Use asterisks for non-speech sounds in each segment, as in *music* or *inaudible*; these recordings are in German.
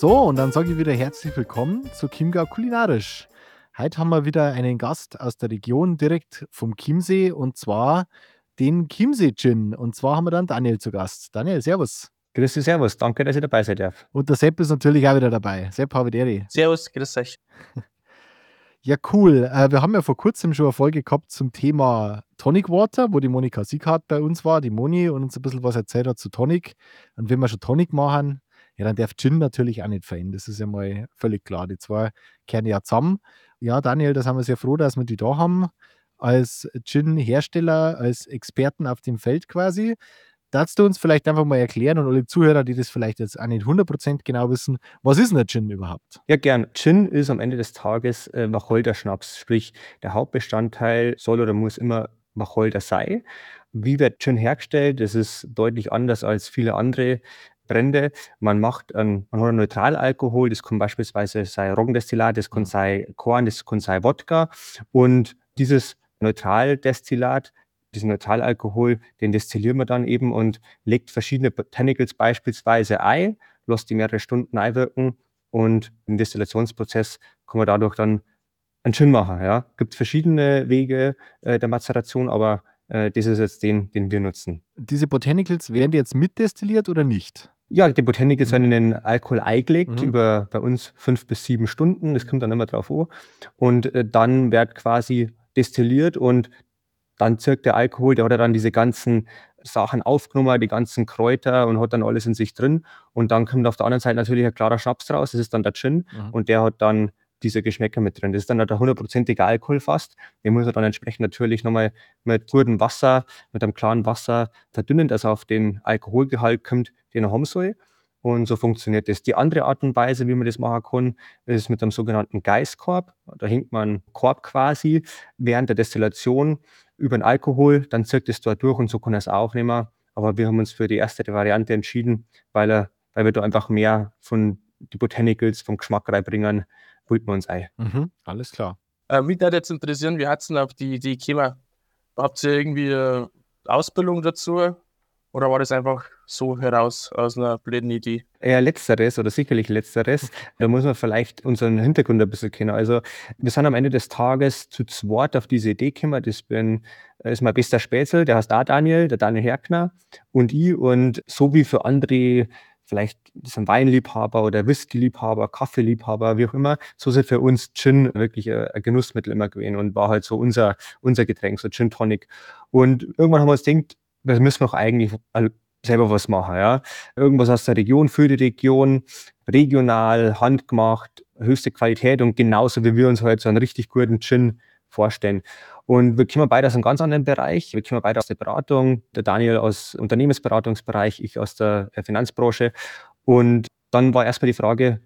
So, und dann sage ich wieder herzlich willkommen zu Chiemgau Kulinarisch. Heute haben wir wieder einen Gast aus der Region direkt vom Chiemsee und zwar den Chiemsee Gin. Und zwar haben wir dann Daniel zu Gast. Daniel, servus. Grüß dich, servus. Danke, dass ich dabei sein darf. Und der Sepp ist natürlich auch wieder dabei. Sepp, habe Ehre. Servus, grüß euch. Ja, cool. Äh, wir haben ja vor kurzem schon eine Folge gehabt zum Thema Tonic Water, wo die Monika Sieghardt bei uns war, die Moni, und uns ein bisschen was erzählt hat zu Tonic. Und wenn wir schon Tonic machen, ja, dann darf Gin natürlich auch nicht fehlen. Das ist ja mal völlig klar. Die zwei kehren ja zusammen. Ja, Daniel, da sind wir sehr froh, dass wir die da haben. Als Gin-Hersteller, als Experten auf dem Feld quasi. Darfst du uns vielleicht einfach mal erklären und alle Zuhörer, die das vielleicht jetzt auch nicht 100% genau wissen, was ist denn der Gin überhaupt? Ja, gern. Gin ist am Ende des Tages äh, Wacholder-Schnaps, sprich der Hauptbestandteil soll oder muss immer Wacholder sein. Wie wird Gin hergestellt? Das ist deutlich anders als viele andere Brände. Man macht ein, man hat einen Neutralalkohol, das kann beispielsweise sein Roggendestillat, das kann mhm. sein Korn, das kann sein Wodka. Und dieses Neutraldestillat, diesen Neutralalkohol, den destillieren wir dann eben und legt verschiedene Botanicals beispielsweise ein, lässt die mehrere Stunden einwirken und im Destillationsprozess kann man dadurch dann einen Gin machen. Ja. Gibt verschiedene Wege äh, der Mazeration, aber äh, das ist jetzt den, den wir nutzen. Diese Botanicals, werden jetzt mitdestilliert oder nicht? Ja, die Botanik ist, wenn in den Alkohol eingelegt, mhm. über bei uns fünf bis sieben Stunden, das kommt dann immer drauf an. Und äh, dann wird quasi destilliert und dann zirkt der Alkohol, der hat dann diese ganzen Sachen aufgenommen, die ganzen Kräuter und hat dann alles in sich drin. Und dann kommt auf der anderen Seite natürlich ein klarer Schnaps raus, das ist dann der Gin. Mhm. Und der hat dann diese Geschmäcker mit drin. Das ist dann der hundertprozentige Alkohol fast. Den muss er dann entsprechend natürlich nochmal mit gutem Wasser, mit einem klaren Wasser verdünnen, dass er auf den Alkoholgehalt kommt, den er haben soll. Und so funktioniert das. Die andere Art und Weise, wie man das machen kann, ist mit einem sogenannten Geißkorb. Da hängt man einen Korb quasi während der Destillation über den Alkohol, dann zirkt es dort durch und so kann er es aufnehmen. Aber wir haben uns für die erste Variante entschieden, weil, er, weil wir da einfach mehr von die Botanicals vom Geschmack reinbringen, holt man uns ein. Mhm, alles klar. Äh, mich würde jetzt interessieren, wie hat es denn auf die Idee gekommen? Habt ihr irgendwie eine Ausbildung dazu? Oder war das einfach so heraus aus einer blöden Idee? Eher letzteres oder sicherlich letzteres. Da muss man vielleicht unseren Hintergrund ein bisschen kennen. Also wir sind am Ende des Tages zu zweit auf diese Idee gekommen. Das bin, ist mein bester Spätzle, der heißt da Daniel, der Daniel Herkner und ich. Und so wie für andere vielleicht sind Weinliebhaber oder Whisky-Liebhaber, Kaffeeliebhaber, wie auch immer. So ist für uns Gin wirklich ein Genussmittel immer gewesen und war halt so unser, unser Getränk, so Gin Tonic. Und irgendwann haben wir uns gedacht, wir müssen doch eigentlich selber was machen, ja. Irgendwas aus der Region für die Region, regional, handgemacht, höchste Qualität und genauso wie wir uns halt so einen richtig guten Gin vorstellen. Und wir kommen beide aus einem ganz anderen Bereich. Wir kommen beide aus der Beratung, der Daniel aus Unternehmensberatungsbereich, ich aus der Finanzbranche. Und dann war erstmal die Frage,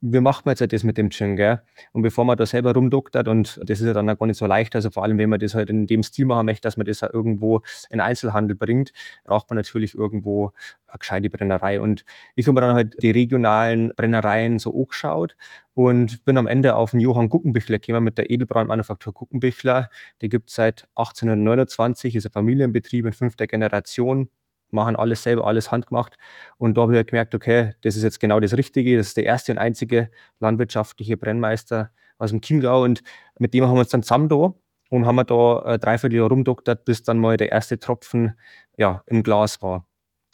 wie macht man jetzt das mit dem Gin, gell? Und bevor man da selber rumdoktert, und das ist ja dann auch gar nicht so leicht, also vor allem, wenn man das halt in dem Stil machen möchte, dass man das auch irgendwo in Einzelhandel bringt, braucht man natürlich irgendwo eine gescheite Brennerei. Und ich habe mir dann halt die regionalen Brennereien so angeschaut und bin am Ende auf den Johann Guckenbichler gekommen mit der Edelbrandmanufaktur Guckenbichler. Die gibt es seit 1829, ist ein Familienbetrieb in fünfter Generation, machen alles selber, alles handgemacht. Und da habe ich halt gemerkt, okay, das ist jetzt genau das Richtige. Das ist der erste und einzige landwirtschaftliche Brennmeister aus dem Chiemgau. Und mit dem haben wir uns dann zusammen da und haben wir da äh, dreiviertel Jahr rumdoktert, bis dann mal der erste Tropfen ja, im Glas war.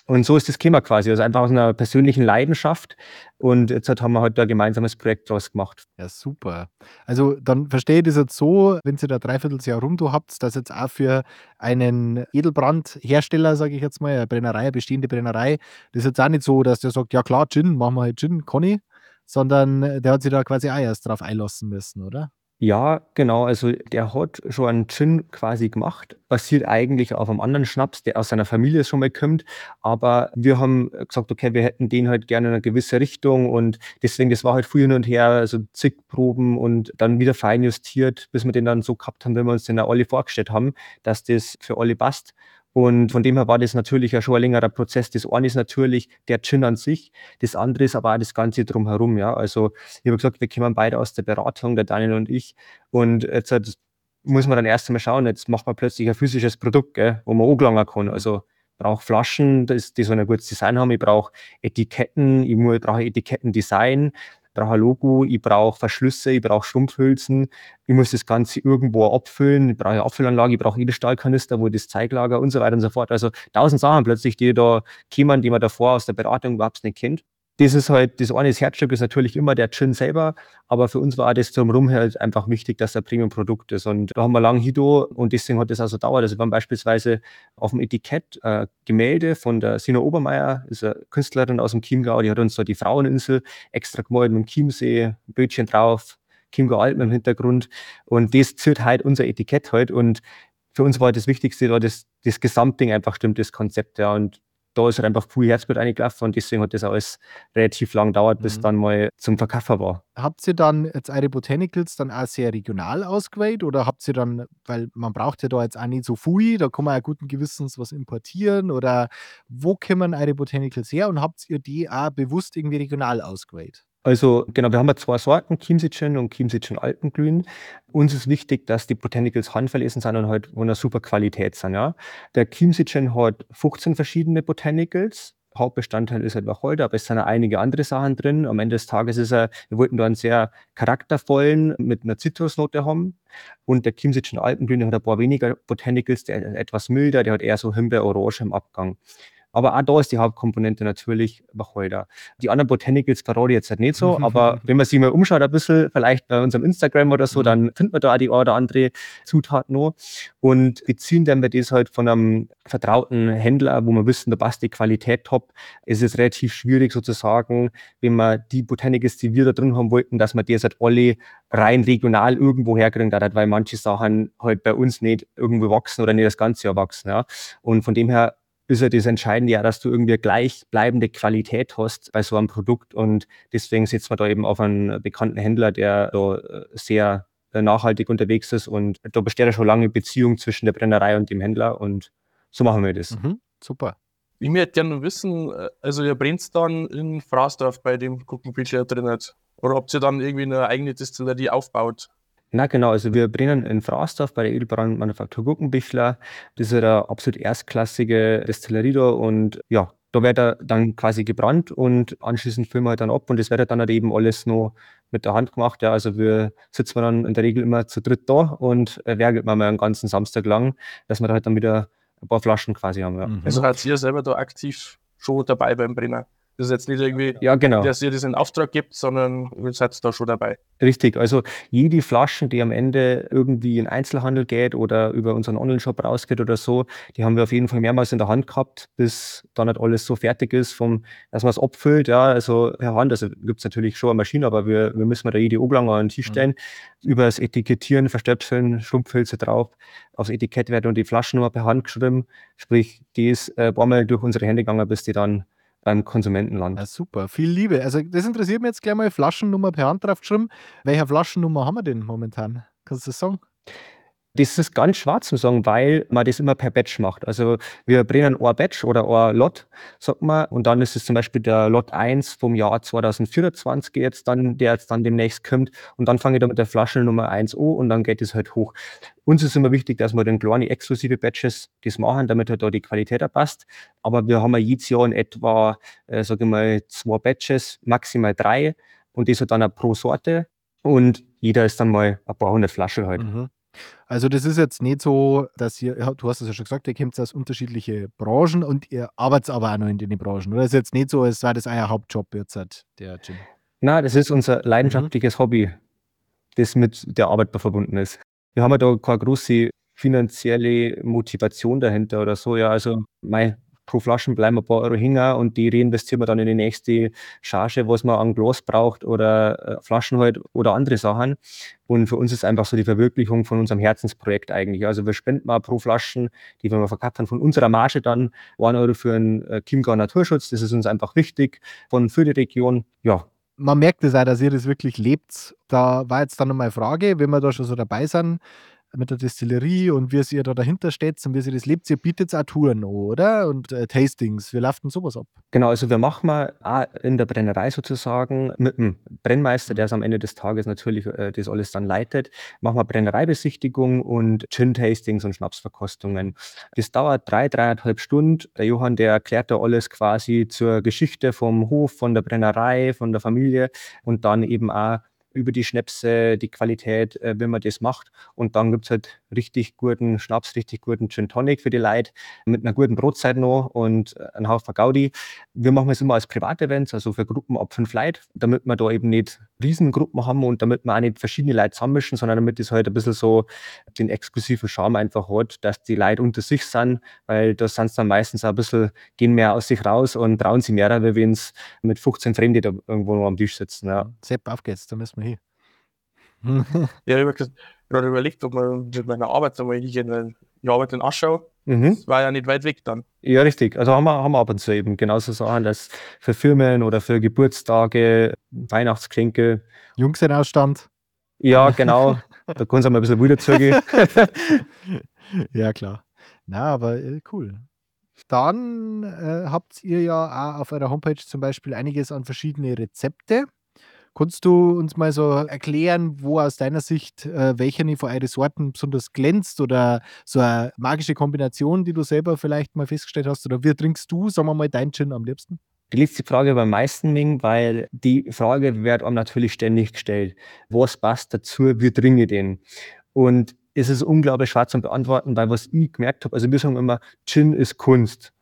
Und so ist das Thema quasi. Also einfach aus einer persönlichen Leidenschaft. Und jetzt haben wir halt da ein gemeinsames Projekt draus gemacht. Ja, super. Also dann verstehe ich das jetzt so, wenn Sie da Dreivierteljahr rum habt, dass jetzt auch für einen Edelbrandhersteller, sage ich jetzt mal, eine Brennerei, eine bestehende Brennerei, das ist jetzt auch nicht so, dass der sagt, ja klar, Gin, machen wir halt Gin, Conny, sondern der hat sich da quasi auch erst drauf einlassen müssen, oder? Ja, genau. Also der hat schon einen Gin quasi gemacht, basiert eigentlich auf einem anderen Schnaps, der aus seiner Familie schon mal kommt. Aber wir haben gesagt, okay, wir hätten den halt gerne in eine gewisse Richtung und deswegen, das war halt früher hin und her, also zig Proben und dann wieder fein justiert, bis wir den dann so gehabt haben, wenn wir uns den alle vorgestellt haben, dass das für alle passt. Und von dem her war das natürlich ja schon ein längerer Prozess. Das eine ist natürlich der Gin an sich, das andere ist aber auch das Ganze drumherum. Ja. Also ich habe gesagt, wir kommen beide aus der Beratung, der Daniel und ich. Und jetzt halt, muss man dann erst einmal schauen, jetzt macht man plötzlich ein physisches Produkt, gell, wo man angelangen kann. Also brauche Flaschen, die so ein gutes Design haben. Ich brauche Etiketten, ich brauche Etikettendesign brauche ein Logo, ich brauche Verschlüsse, ich brauche Schrumpfhülsen, ich muss das Ganze irgendwo abfüllen, ich brauche eine Abfüllanlage, ich brauche Edelstahlkanister, wo das Zeiglager und so weiter und so fort. Also tausend Sachen plötzlich, die da kämen, die man davor aus der Beratung überhaupt nicht kennt das ist halt, das eine Herzstück ist natürlich immer der Gin selber, aber für uns war das drumherum halt einfach wichtig, dass er Premium-Produkt ist. Und da haben wir lang Hido und deswegen hat das auch so dauert. Also wir haben beispielsweise auf dem Etikett äh, Gemälde von der Sina Obermeier, ist eine Künstlerin aus dem Chiemgau, die hat uns da die Fraueninsel extra gemalt mit dem Chiemsee, Bötchen drauf, Chiemgau Alpen im Hintergrund. Und das ziert halt unser Etikett halt. Und für uns war das Wichtigste, da das, das Gesamtding einfach stimmt, das Konzept, ja. Und da ist halt einfach viel Herzblut eingelaufen und deswegen hat das alles relativ lang gedauert, bis mhm. dann mal zum Verkaufen war. Habt ihr dann jetzt eure Botanicals dann auch sehr regional ausgewählt oder habt ihr dann, weil man braucht ja da jetzt auch nicht so viel, da kann man ja guten Gewissens was importieren oder wo kommen eure Botanicals her und habt ihr die auch bewusst irgendwie regional ausgewählt? Also genau, wir haben ja zwei Sorten, Chiemsitchen und Chiemsitchen Alpenglühen. Uns ist wichtig, dass die Botanicals handverlesen sind und halt von einer super Qualität sind. Ja. Der Chiemsitchen hat 15 verschiedene Botanicals. Hauptbestandteil ist halt Wacholder, aber es sind auch einige andere Sachen drin. Am Ende des Tages ist er, wir wollten da einen sehr charaktervollen mit einer Zitrusnote haben. Und der Chiemsitchen Alpenglühen hat ein paar weniger Botanicals, der ist etwas milder, der hat eher so Himbeer-Orange im Abgang. Aber auch da ist die Hauptkomponente natürlich Wacholder. Die anderen Botanicals verrate ich jetzt halt nicht so, *laughs* aber wenn man sich mal umschaut ein bisschen, vielleicht bei unserem Instagram oder so, mhm. dann findet man da auch die oder andere Zutat noch. Und beziehen dann wir das halt von einem vertrauten Händler, wo wir wissen, da passt die Qualität top. Es ist relativ schwierig sozusagen, wenn wir die Botanicals, die wir da drin haben wollten, dass man das halt alle rein regional irgendwo herkriegen hat, weil manche Sachen halt bei uns nicht irgendwo wachsen oder nicht das ganze Jahr wachsen. Ja. Und von dem her ist ja das Entscheidende ja, dass du irgendwie gleichbleibende Qualität hast bei so einem Produkt und deswegen setzt man da eben auf einen bekannten Händler, der da äh, sehr äh, nachhaltig unterwegs ist und da besteht ja schon lange Beziehung zwischen der Brennerei und dem Händler und so machen wir das. Mhm, super. Ich möchte gerne wissen, äh, also ihr brennt dann in Fraßdorf bei dem Guckenbücher drin oder ob ihr dann irgendwie eine eigene Distillerie aufbaut? Na genau, also wir brennen in Fraßdorf bei der Edelbrandmanufaktur Gurkenbichler. Das ist eine absolut erstklassige Destillerie da und ja, da wird er dann quasi gebrannt und anschließend füllen wir halt dann ab und das wird dann halt eben alles noch mit der Hand gemacht. Ja, also wir sitzen dann in der Regel immer zu dritt da und werkelt man mal einen ganzen Samstag lang, dass wir da halt dann wieder ein paar Flaschen quasi haben. Ja. Mhm. Also hat ihr selber da aktiv schon dabei beim Brenner? Das ist jetzt nicht irgendwie, ja, genau. dass ihr das in Auftrag gibt, sondern ihr seid da schon dabei. Richtig, also jede Flasche, die am Ende irgendwie in Einzelhandel geht oder über unseren Online-Shop rausgeht oder so, die haben wir auf jeden Fall mehrmals in der Hand gehabt, bis dann nicht alles so fertig ist, vom, dass man es abfüllt. Ja, also per Hand, also gibt es natürlich schon eine Maschine, aber wir, wir müssen da jede Oglang an den Tisch mhm. stellen, mhm. über das Etikettieren, Verstöpseln, Schrumpfhülse drauf, aufs Etikett werden und die Flaschennummer per Hand geschrieben. Sprich, die ist äh, ein paar Mal durch unsere Hände gegangen, bis die dann beim Konsumentenland. Ja, super, viel Liebe. Also das interessiert mich jetzt gleich mal, Flaschennummer per Hand draufgeschrieben. Welche Flaschennummer haben wir denn momentan? Kannst du das sagen? Das ist ganz schwarz zu sagen, weil man das immer per Batch macht. Also wir brennen ein Batch oder ein Lot, sagt man, und dann ist es zum Beispiel der Lot 1 vom Jahr 2024 jetzt dann, der jetzt dann demnächst kommt und dann fange ich da mit der Flasche Nummer 1 an und dann geht es halt hoch. Uns ist immer wichtig, dass wir den kleinen exklusive Batches das machen, damit halt da die Qualität passt. Aber wir haben ja jedes Jahr in etwa, äh, sage ich mal, zwei Batches, maximal drei und das halt dann auch pro Sorte und jeder ist dann mal ein paar hundert Flaschen halt. Mhm. Also das ist jetzt nicht so, dass ihr, du hast es ja schon gesagt, ihr kommt aus unterschiedlichen Branchen und ihr arbeitet aber auch noch in den Branchen. Oder ist jetzt nicht so, als sei das euer Hauptjob jetzt, halt, der Gym? Na, das ist unser mhm. leidenschaftliches mhm. Hobby, das mit der Arbeit verbunden ist. Wir haben ja da keine große finanzielle Motivation dahinter oder so. Ja, also mein, pro Flaschen bleiben ein paar Euro hängen und die reinvestieren wir dann in die nächste Charge, was man an Glas braucht oder äh, Flaschen halt oder andere Sachen. Und für uns ist einfach so die Verwirklichung von unserem Herzensprojekt eigentlich. Also wir spenden mal pro Flaschen, die wir verkauft haben, von unserer Marge dann 1 Euro für einen äh, Chiemgau Naturschutz. Das ist uns einfach wichtig von für die Region. Ja, man merkt es auch, dass ihr das wirklich lebt. Da war jetzt dann noch mal eine Frage, wenn wir da schon so dabei sind, mit der Distillerie und wie ihr da dahinter steht und wie ihr das lebt. Ihr bietet auch Touren oder? Und äh, Tastings. Wie läuft denn sowas ab? Genau, also wir machen mal in der Brennerei sozusagen mit dem Brennmeister, der es am Ende des Tages natürlich äh, das alles dann leitet, machen wir Brennereibesichtigung und Gin-Tastings und Schnapsverkostungen. Das dauert drei, dreieinhalb Stunden. Der Johann, der erklärt da alles quasi zur Geschichte vom Hof, von der Brennerei, von der Familie und dann eben auch über die Schnäpse, die Qualität, äh, wenn man das macht. Und dann gibt es halt richtig guten Schnaps, richtig guten Gin Tonic für die Leute mit einer guten Brotzeit noch und äh, ein Haufen Gaudi. Wir machen es immer als Privatevents, also für Gruppen ab fünf Leute, damit wir da eben nicht Riesengruppen haben und damit wir auch nicht verschiedene Leute zusammenmischen, sondern damit es halt ein bisschen so den exklusiven Charme einfach hat, dass die Leute unter sich sind, weil da sind sie dann meistens auch ein bisschen, gehen mehr aus sich raus und trauen sie mehr, weil wenn es mit 15 Fremden da irgendwo noch am Tisch sitzen. Ja. Sepp, auf geht's, da müssen wir hin. ja, ich habe gerade überlegt, ob man mit meiner Arbeit einmal hingehen, weil ich arbeite in Aschau. Mhm. Das war ja nicht weit weg dann. Ja, richtig. Also haben wir, haben wir ab und zu eben genauso Sachen, dass für Firmen oder für Geburtstage, Weihnachtsklinke. Jungsenausstand. Ja, genau. da können sie mal ein bisschen wieder zurück. *laughs* ja, klar. Na, aber äh, cool. Dann äh, habt ihr ja auch auf eurer Homepage zum Beispiel einiges an verschiedene Rezepte. Kannst du uns mal so erklären, wo aus deiner Sicht äh, welcher von euren Sorten besonders glänzt oder so eine magische Kombination, die du selber vielleicht mal festgestellt hast? Oder wie trinkst du, sagen wir mal, dein Gin am liebsten? Die liegt die Frage beim meisten Ming, weil die Frage wird einem natürlich ständig gestellt. Was passt dazu? Wie trinke ich den? Und es ist unglaublich schwer zu beantworten, weil was ich gemerkt habe, also wir sagen immer, Gin ist Kunst.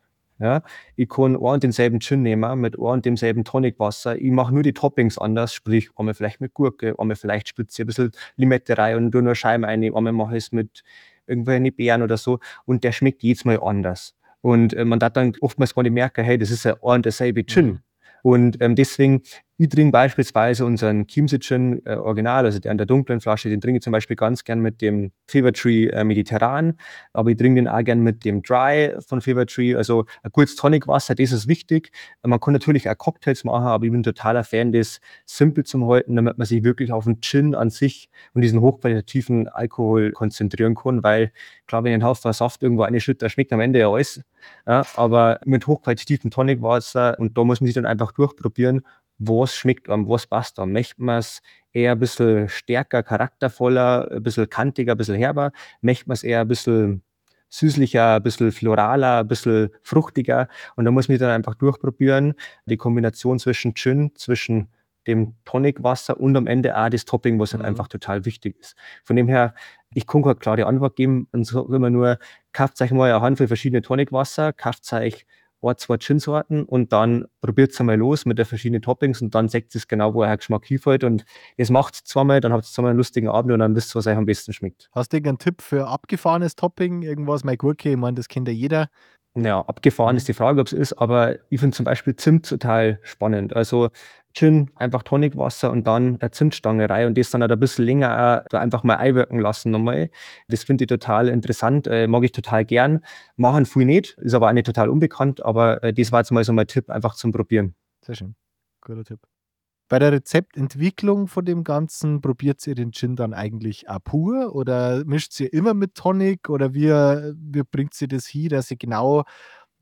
Ja, ich kann einen und denselben Gin nehmen mit einem und demselben Tonicwasser. Ich mache nur die Toppings anders, sprich einmal vielleicht mit Gurke, einmal vielleicht spitze ich ein bisschen Limette rein und nur Scheiben rein, einmal mache ich es mit irgendwelchen Beeren oder so und der schmeckt jedes Mal anders. Und äh, man darf dann oftmals gar nicht merken, hey, das ist ja ein und derselbe Gin. Mhm. Und ähm, deswegen ich trinke beispielsweise unseren Chiemsitchen äh, Original, also der in der dunklen Flasche, den trinke ich zum Beispiel ganz gern mit dem Fever Tree äh, Mediterran, aber ich trinke den auch gern mit dem Dry von Fever Tree, also ein gutes Tonicwasser, das ist wichtig. Man kann natürlich auch Cocktails machen, aber ich bin totaler Fan des Simple zum Halten, damit man sich wirklich auf den Gin an sich und diesen hochqualitativen Alkohol konzentrieren kann, weil klar, wenn ich einen Haufen Saft irgendwo einschütte, da schmeckt am Ende ja alles, ja, aber mit hochqualitativem Tonicwasser und da muss man sich dann einfach durchprobieren was schmeckt einem, was passt einem. Möchte man es eher ein bisschen stärker, charaktervoller, ein bisschen kantiger, ein bisschen herber? Möchte man es eher ein bisschen süßlicher, ein bisschen floraler, ein bisschen fruchtiger? Und da muss man dann einfach durchprobieren, die Kombination zwischen Gin, zwischen dem Tonicwasser und am Ende auch das Topping, was halt mhm. einfach total wichtig ist. Von dem her, ich kann keine klare Antwort geben, und so immer nur, kauft euch mal eine Handvoll verschiedene Tonicwasser, kauft euch ein, zwei Gin-Sorten und dann probiert es einmal los mit den verschiedenen Toppings und dann sagt es genau, wo euer Geschmack hinfällt. Und das macht es zweimal, dann habt ihr zweimal einen lustigen Abend und dann wisst ihr, was euch am besten schmeckt. Hast du irgendeinen Tipp für abgefahrenes Topping? Irgendwas, mein Gurke, ich meine, das kennt ja jeder. Ja, abgefahren ist die Frage, ob es ist, aber ich finde zum Beispiel Zimt total spannend. Also Gin, einfach Tonicwasser und dann eine Zimtstange rein und das dann halt ein bisschen länger auch einfach mal einwirken lassen nochmal. Das finde ich total interessant, äh, mag ich total gern. Machen viel nicht, ist aber auch nicht total unbekannt, aber äh, das war jetzt mal so mein Tipp, einfach zum Probieren. Sehr schön, guter Tipp. Bei der Rezeptentwicklung von dem Ganzen probiert ihr den Gin dann eigentlich auch pur oder mischt ihr immer mit Tonic oder wie, wie bringt sie das hin, dass ihr genau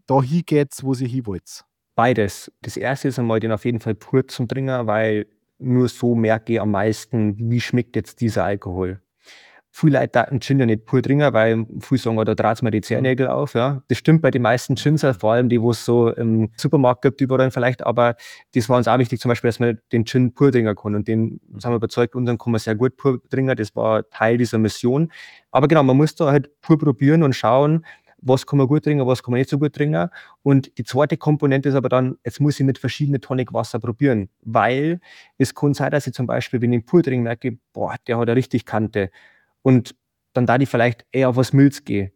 da hingeht, wo sie hin wollt? Beides. Das erste ist einmal den auf jeden Fall pur zum Trinken, weil nur so merke ich am meisten, wie schmeckt jetzt dieser Alkohol. Viele Leute einen Gin ja nicht pur trinken, weil viele sagen, oh, da dreht mir die Zehennägel mhm. auf. Ja. Das stimmt bei den meisten Gins, vor allem die, wo es so im Supermarkt gibt, überall vielleicht. Aber das war uns auch wichtig, zum Beispiel, dass man den Gin pur trinken kann. Und den sind wir überzeugt, unseren kann man sehr gut pur trinken. Das war Teil dieser Mission. Aber genau, man muss da halt pur probieren und schauen, was kann man gut trinken, was kann man nicht so gut trinken. Und die zweite Komponente ist aber dann, jetzt muss ich mit verschiedenen Tonicwasser probieren, weil es kann sein, dass ich zum Beispiel, wenn ich pur trinke, merke, boah, der hat eine richtig Kante. Und dann da ich vielleicht eher auf was Milz gehe.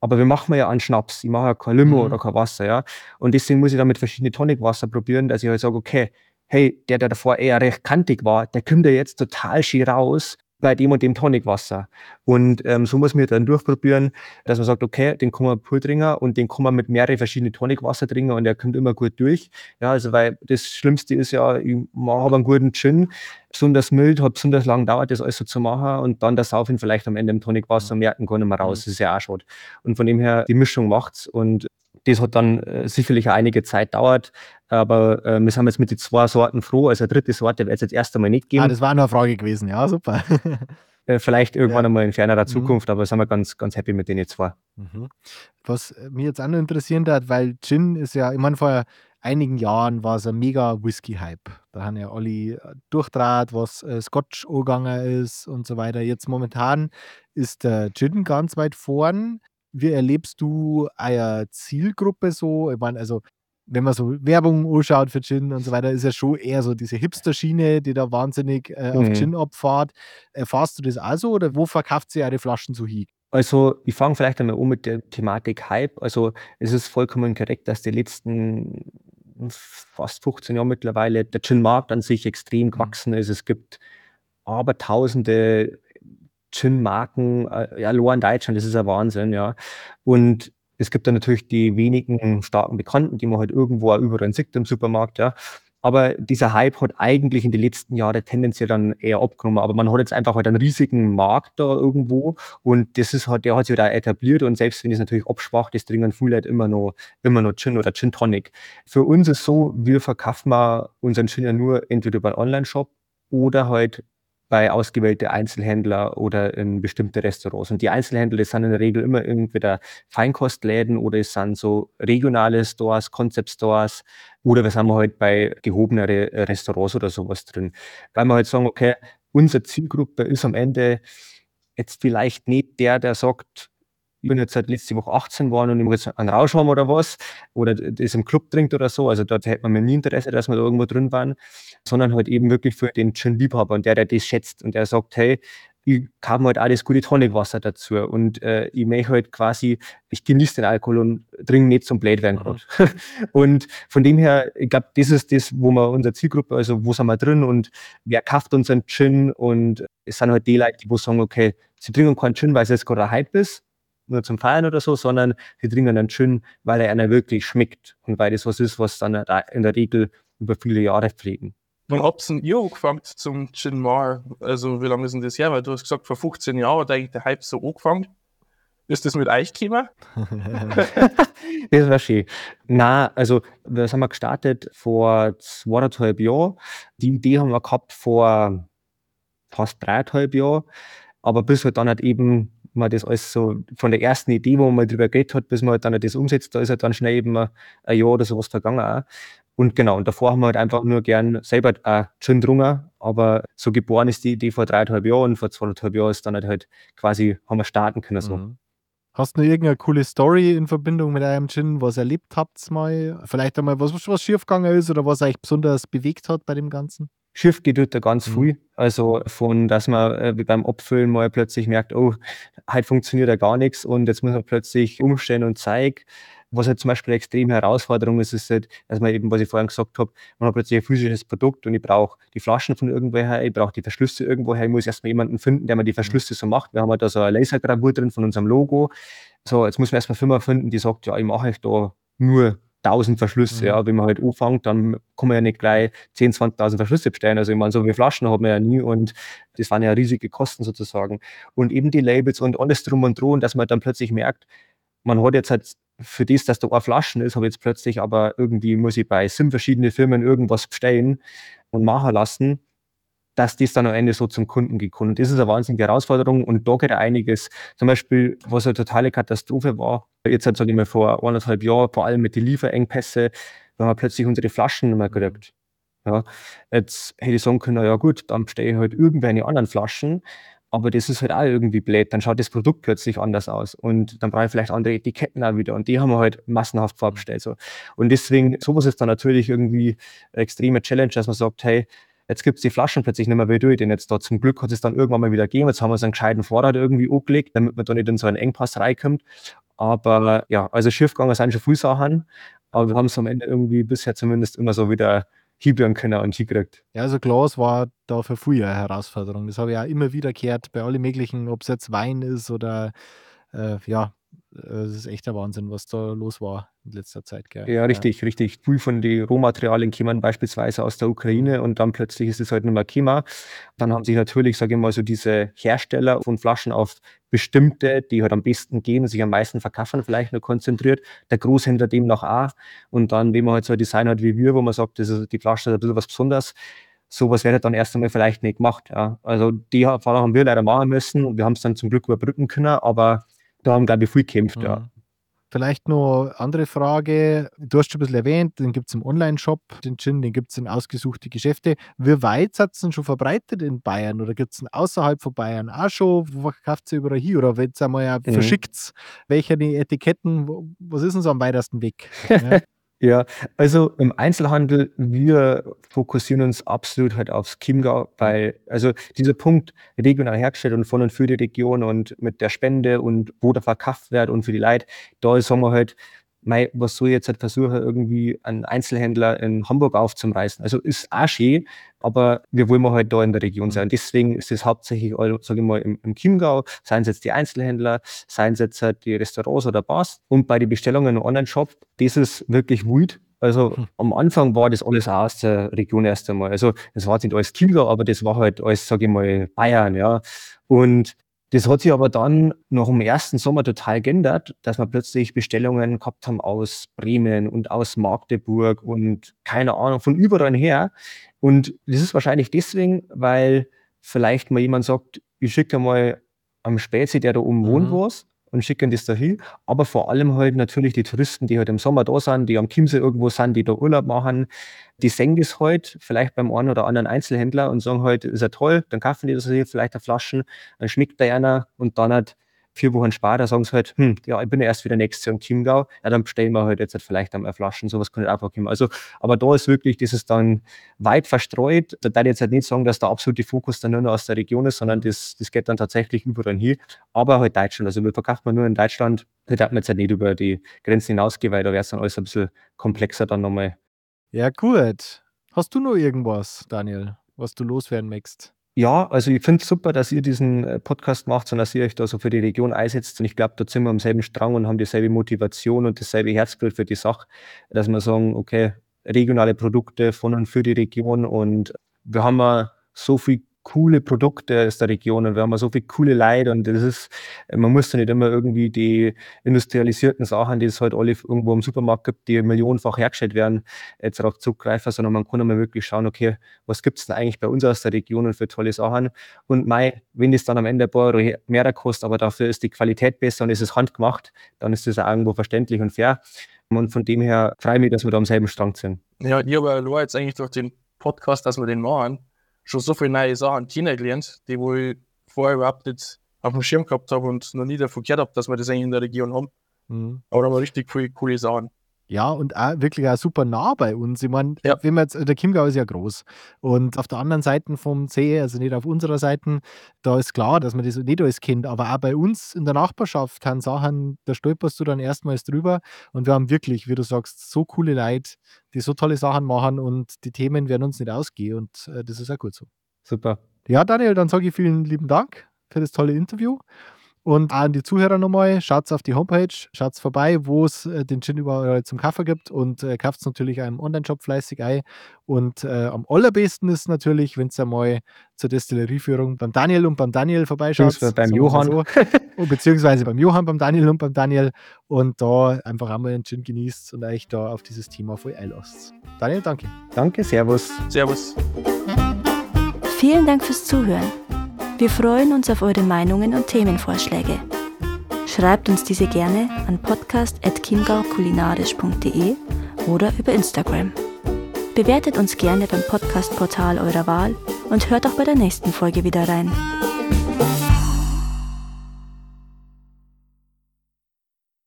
aber wir machen ja einen Schnaps. Ich mache ja kein Limo Mhm. oder kein Wasser, ja. Und deswegen muss ich dann mit verschiedenen Tonicwasser probieren, dass ich halt sage, okay, hey, der, der davor eher recht kantig war, der kommt ja jetzt total schön raus bei dem und dem Tonicwasser. Und ähm, so muss man dann durchprobieren, dass man sagt, okay, den kann man pur trinken und den kann man mit mehreren verschiedenen Tonicwasser trinken und der kommt immer gut durch. Ja, also weil das Schlimmste ist ja, ich habe einen guten Gin, besonders mild, hat besonders lang dauert, das alles so zu machen und dann das Saufen vielleicht am Ende im Tonicwasser und merken gar nicht mehr raus. Das ist ja auch schade. Und von dem her, die Mischung macht's und das hat dann äh, sicherlich auch einige Zeit dauert, aber äh, wir sind jetzt mit den zwei Sorten froh. Also eine dritte Sorte wird es jetzt erst einmal nicht geben. Ah, das war nur eine Frage gewesen, ja, super. *laughs* Äh, vielleicht irgendwann Ja. einmal in fernerer Mhm. Zukunft, aber sind wir ganz, ganz happy mit den zwei. Mhm. Was mich jetzt auch noch interessieren hat, weil Gin ist ja, ich meine, vor einigen Jahren war es ein mega Whisky-Hype. Da haben ja alle äh, durchdraht, was äh, Scotch angegangen ist und so weiter. Jetzt momentan ist der Gin ganz weit vorn. Wie erlebst du eine Zielgruppe so? Ich meine, also wenn man so Werbung anschaut für Gin und so weiter, ist ja schon eher so diese Hipster-Schiene, die da wahnsinnig äh, auf Mhm. Gin abfahrt. Erfahrst du das also oder wo verkauft sie ihre Flaschen so hin? Also, ich fange vielleicht einmal an mit der Thematik Hype. Also, es ist vollkommen korrekt, dass die letzten fast 15 Jahre mittlerweile der Gin-Markt an sich extrem gewachsen ist. Es gibt abertausende Gin-Marken, äh, ja, nur in Deutschland, das ist ein Wahnsinn, ja. Und es gibt dann natürlich die wenigen starken Bekannten, die man halt irgendwo auch überall sieht im Supermarkt, ja. Aber dieser Hype hat eigentlich in den letzten Jahren tendenziell dann eher abgenommen. Aber man hat jetzt einfach halt einen riesigen Markt da irgendwo und das ist halt, der hat sich da etabliert und selbst wenn es natürlich abschwacht, das trinken viele Leute immer noch, immer noch Gin oder Gin Tonic. Für uns ist so, wir verkaufen mal unseren Gin ja nur entweder über einen Online-Shop oder halt bei ausgewählte Einzelhändler oder in bestimmte Restaurants. Und die Einzelhändler, das sind in der Regel immer entweder Feinkostläden oder es sind so regionale Stores, Concept Stores oder wir sind halt bei gehobenere äh, Restaurants oder sowas drin. Weil wir halt sagen, okay, unsere Zielgruppe ist am Ende jetzt vielleicht nicht der, der sagt, bin jetzt seit letzte Woche 18 geworden und muss jetzt einen Rausch haben oder was, oder das im Club trinkt oder so. Also dort hätte man mir nie Interesse, dass wir da irgendwo drin waren, sondern halt eben wirklich für den Gin-Liebhaber und der, der das schätzt und der sagt, hey, ich kaufe halt das gute Tonicwasser dazu und äh, ich möchte halt quasi, ich genieße den Alkohol und trinke nicht zum Blöd werden Mhm. *laughs* und von dem her, ich glaube, das ist das, wo wir unsere Zielgruppe, also wo sind wir drin und wer kauft unseren Gin und es sind halt die Leute, die wo sagen, okay, sie trinken keinen Gin, weil es jetzt gerade ein Hype ist, nur zum Feiern oder so, sondern sie trinken einen Gin, weil er einer wirklich schmeckt und weil das was ist, was dann in der Regel über viele Jahre pflegen. Wann habt denn ihr angefangen zum Gin Mar? Also, wie lange ist denn das her? Weil du hast gesagt, vor 15 Jahren hat eigentlich der Hype so angefangen. Ist das mit euch gekommen? *laughs* Das war schön. Na, also wir sind mal gestartet vor zweieinhalb Jahren. Die Idee haben wir gehabt vor fast dreieinhalb Jahren. Aber bis halt dann halt eben man das alles so von der ersten Idee, wo man drüber geredet hat, bis man halt dann halt das umsetzt, da ist halt dann schnell eben ein, Jahr oder sowas vergangen auch. Und genau, und davor haben wir halt einfach nur gern selber auch Gin drungen, aber so geboren ist die Idee vor dreieinhalb Jahren und vor zweieinhalb Jahren ist dann halt, halt quasi, haben wir starten können so. Mhm. Hast du noch irgendeine coole Story in Verbindung mit eurem Gin, was erlebt habt mal? Vielleicht einmal was, was schiefgegangen ist oder was euch besonders bewegt hat bei dem Ganzen? Schiff geht dort da ganz Mhm. viel. Also von, dass man äh, wie beim Abfüllen mal plötzlich merkt, oh, heute funktioniert ja gar nichts und jetzt muss man plötzlich umstellen und zeigen. Was halt zum Beispiel eine extreme Herausforderung ist, ist halt, dass man eben, was ich vorhin gesagt habe, man hat plötzlich ein physisches Produkt und ich brauche die Flaschen von irgendwoher, ich brauche die Verschlüsse irgendwoher, ich muss erstmal jemanden finden, der mir die Verschlüsse so macht. Wir haben halt da so eine Lasergravur drin von unserem Logo. So, jetzt muss man erstmal eine Firma finden, die sagt, ja, ich mache euch da nur 1000 Verschlüsse. Mhm. Ja, wenn man halt anfängt, dann kann man ja nicht gleich 10.000, 20.000 Verschlüsse bestellen. Also ich meine, so viele Flaschen hat man ja nie und das waren ja riesige Kosten sozusagen. Und eben die Labels und alles drum und dran, dass man dann plötzlich merkt, man hat jetzt halt für das, dass da eine Flaschen ist, habe ich jetzt plötzlich aber irgendwie muss ich bei sieben verschiedenen Firmen irgendwas bestellen und machen lassen, dass das dann am Ende so zum Kunden gekommen. Und das ist eine wahnsinnige Herausforderung und da geht einiges. Zum Beispiel, was eine totale Katastrophe war, jetzt halt, sage ich mal, vor anderthalb Jahren, vor allem mit den Lieferengpässe, wenn wir plötzlich unsere Flaschen nicht mehr gekriegt. Ja, jetzt hätte ich sagen können, ja gut, dann bestelle ich halt irgendwelche anderen Flaschen, aber das ist halt auch irgendwie blöd. Dann schaut das Produkt plötzlich anders aus und dann brauche ich vielleicht andere Etiketten auch wieder und die haben wir halt massenhaft vorbestellt. So. Und deswegen, sowas ist dann natürlich irgendwie eine extreme Challenge, dass man sagt, hey, jetzt gibt es die Flaschen plötzlich nicht mehr wie durch. Denn jetzt da zum Glück hat es dann irgendwann mal wieder gegeben. Jetzt haben wir so einen gescheiten Vorrat irgendwie angelegt, damit man da nicht in so einen Engpass reinkommt. Aber ja, also schiefgegangen sind schon viele Sachen, aber wir haben es am Ende irgendwie bisher zumindest immer so wieder hinbringen können und hingekriegt. Ja, also Glas war da für früher eine Herausforderung. Das habe ich auch immer wieder gehört bei allen möglichen, ob es jetzt Wein ist oder äh, ja, das ist echt der Wahnsinn, was da los war in letzter Zeit. Gell? Ja, richtig, ja. richtig. Viel von den Rohmaterialien kämen beispielsweise aus der Ukraine und dann plötzlich ist es halt nicht mehr gekommen. Dann haben sich natürlich, sage ich mal, so diese Hersteller von Flaschen auf bestimmte, die halt am besten gehen und sich am meisten verkaufen, vielleicht nur konzentriert. Der Großhändler dem noch auch. Und dann, wenn man halt so ein Design hat wie wir, wo man sagt, das ist, die Flasche ist ein bisschen was Besonderes, sowas wird dann erst einmal vielleicht nicht gemacht. Ja. Also die Erfahrung haben wir leider machen müssen und wir haben es dann zum Glück überbrücken können, aber da haben, glaube ich, viel gekämpft, mhm. ja. Vielleicht noch andere Frage. Du hast schon ein bisschen erwähnt, den gibt es im Online-Shop, den Gin, den gibt es in ausgesuchte Geschäfte. Wie weit hat es denn schon verbreitet in Bayern oder gibt es ihn außerhalb von Bayern auch schon? Wo verkauft es überall hier oder wenn es einmal ja mhm. verschickt? Welche die Etiketten? Was ist denn so am weitesten weg? *laughs* Ja. Ja, also im Einzelhandel, wir fokussieren uns absolut halt aufs Chiemgau, weil also dieser Punkt regional hergestellt und von und für die Region und mit der Spende und wo der verkauft wird und für die Leute, da sagen wir halt, mei, was soll ich jetzt halt versuchen, irgendwie einen Einzelhändler in Hamburg aufzureißen? Also ist auch schön, aber wir wollen halt da in der Region sein. Deswegen ist es hauptsächlich, sage ich mal, im, im Chiemgau, seien es jetzt die Einzelhändler, seien es jetzt halt die Restaurants oder Bars. Und bei den Bestellungen im Online-Shop, das ist wirklich wild. Also hm. am Anfang war das alles auch aus der Region erst einmal. Also es war nicht alles Chiemgau, aber das war halt alles, sage ich mal, Bayern, ja. Und das hat sich aber dann nach dem ersten Sommer total geändert, dass wir plötzlich Bestellungen gehabt haben aus Bremen und aus Magdeburg und keine Ahnung, von überall her. Und das ist wahrscheinlich deswegen, weil vielleicht mal jemand sagt, ich schicke mal am Spätsee, der da oben wohnt, mhm. was und schicken das dahin. Aber vor allem halt natürlich die Touristen, die halt im Sommer da sind, die am Chiemsee irgendwo sind, die da Urlaub machen, die sehen das halt vielleicht beim einen oder anderen Einzelhändler und sagen halt, ist ja toll, dann kaufen die das hier vielleicht eine Flaschen, dann schmeckt der einer und dann hat vier Wochen später sagen sie halt, hm, ja, ich bin ja erst wieder nächstes Jahr in Chiemgau, ja, dann bestellen wir halt jetzt halt vielleicht einmal Flaschen, sowas kann halt auch kommen. Also, aber da ist wirklich, das ist dann weit verstreut. Da darf ich jetzt halt nicht sagen, dass der absolute Fokus dann nur noch aus der Region ist, sondern das, das geht dann tatsächlich überall hin. Aber halt Deutschland, also wir verkaufen man nur in Deutschland, da darf man jetzt halt nicht über die Grenzen hinausgehen, weil da wäre es dann alles ein bisschen komplexer dann nochmal. Ja, gut. Hast du noch irgendwas, Daniel, was du loswerden möchtest? Ja, also ich finde es super, dass ihr diesen äh, Podcast macht und dass ihr euch da so für die Region einsetzt. Und ich glaube, da sind wir am selben Strang und haben dieselbe Motivation und dasselbe Herzblut für die Sache, dass wir sagen, okay, regionale Produkte von und für die Region. Und wir haben so viel coole Produkte aus der Region und wir haben so viele coole Leute und das ist, man muss ja nicht immer irgendwie die industrialisierten Sachen, die es halt alle irgendwo im Supermarkt gibt, die millionenfach hergestellt werden, jetzt darauf zugreifen, sondern man kann immer wirklich schauen, okay, was gibt es denn eigentlich bei uns aus der Region und für tolle Sachen? Und mei, wenn das dann am Ende ein paar Euro mehr kostet, aber dafür ist die Qualität besser und es ist handgemacht, dann ist das auch irgendwo verständlich und fair. Und von dem her freue ich mich, dass wir da am selben Strang sind. Ja, ich habe jetzt eigentlich durch den Podcast, dass wir den machen, schon so viele neue Sachen kennengelernt, die wo ich vorher überhaupt nicht auf dem Schirm gehabt habe und noch nie davon gehört habe, dass wir das eigentlich in der Region haben. Mhm. Aber da haben wir richtig viele coole Sachen. Ja, und auch wirklich auch super nah bei uns. Ich meine, ja. wenn man jetzt, der Chiemgau ist ja groß. Und auf der anderen Seite vom See, also nicht auf unserer Seite, da ist klar, dass man das nicht alles kennt. Aber auch bei uns in der Nachbarschaft kann Sachen, da stolperst du dann erstmals drüber. Und wir haben wirklich, wie du sagst, so coole Leute, die so tolle Sachen machen und die Themen werden uns nicht ausgehen. Und äh, das ist auch gut so. Super. Ja, Daniel, dann sage ich vielen lieben Dank für das tolle Interview. Und an die Zuhörer nochmal, schaut auf die Homepage, schaut vorbei, wo es äh, den Gin überall zum Kaffee gibt und äh, kauft es natürlich auch im Online-Shop fleißig ein. Und äh, am allerbesten ist natürlich, wenn es einmal zur Destillerieführung beim Daniel und beim Daniel vorbeischaut. Beim Johann. So. beziehungsweise beim Johann, beim Daniel und beim Daniel. Und da einfach einmal einen Gin genießt und euch da auf dieses Thema voll einlasst. Daniel, danke. Danke, Servus. Servus. Vielen Dank fürs Zuhören. Wir freuen uns auf eure Meinungen und Themenvorschläge. Schreibt uns diese gerne an podcast.chiemgaukulinarisch.de oder über Instagram. Bewertet uns gerne beim Podcast-Portal eurer Wahl und hört auch bei der nächsten Folge wieder rein.